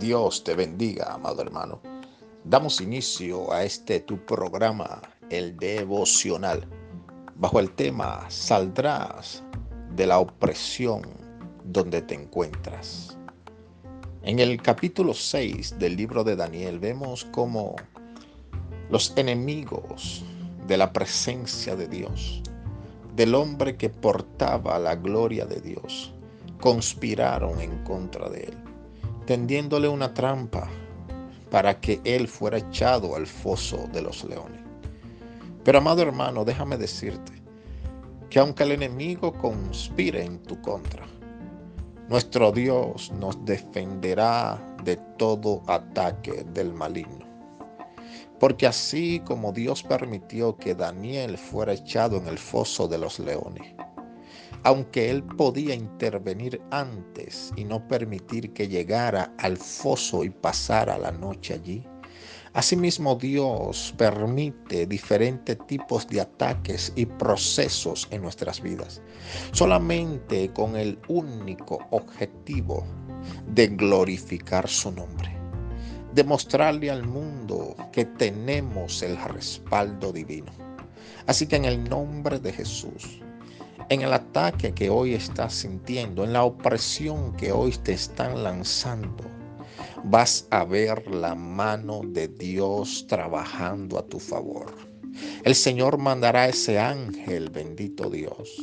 Dios te bendiga, amado hermano. Damos inicio a este tu programa, el devocional, bajo el tema Saldrás de la opresión donde te encuentras. En el capítulo 6 del libro de Daniel vemos cómo los enemigos de la presencia de Dios, del hombre que portaba la gloria de Dios, conspiraron en contra de él tendiéndole una trampa para que él fuera echado al foso de los leones. Pero amado hermano, déjame decirte que aunque el enemigo conspire en tu contra, nuestro Dios nos defenderá de todo ataque del maligno. Porque así como Dios permitió que Daniel fuera echado en el foso de los leones, aunque él podía intervenir antes y no permitir que llegara al foso y pasara la noche allí. Asimismo, Dios permite diferentes tipos de ataques y procesos en nuestras vidas, solamente con el único objetivo de glorificar su nombre, demostrarle al mundo que tenemos el respaldo divino. Así que en el nombre de Jesús, en el ataque que hoy estás sintiendo, en la opresión que hoy te están lanzando, vas a ver la mano de Dios trabajando a tu favor. El Señor mandará ese ángel, bendito Dios,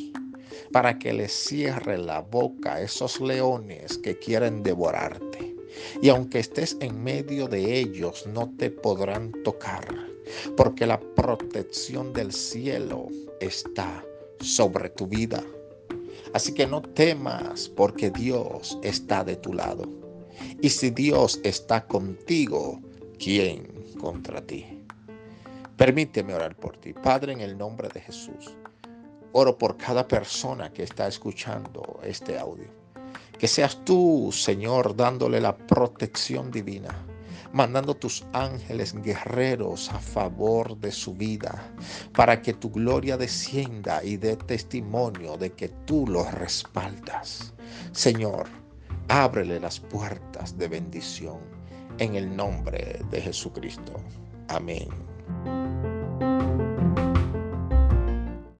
para que le cierre la boca a esos leones que quieren devorarte. Y aunque estés en medio de ellos, no te podrán tocar, porque la protección del cielo está sobre tu vida. Así que no temas porque Dios está de tu lado. Y si Dios está contigo, ¿quién contra ti? Permíteme orar por ti. Padre, en el nombre de Jesús, oro por cada persona que está escuchando este audio. Que seas tú, Señor, dándole la protección divina mandando tus ángeles guerreros a favor de su vida, para que tu gloria descienda y dé testimonio de que tú los respaldas. Señor, ábrele las puertas de bendición en el nombre de Jesucristo. Amén.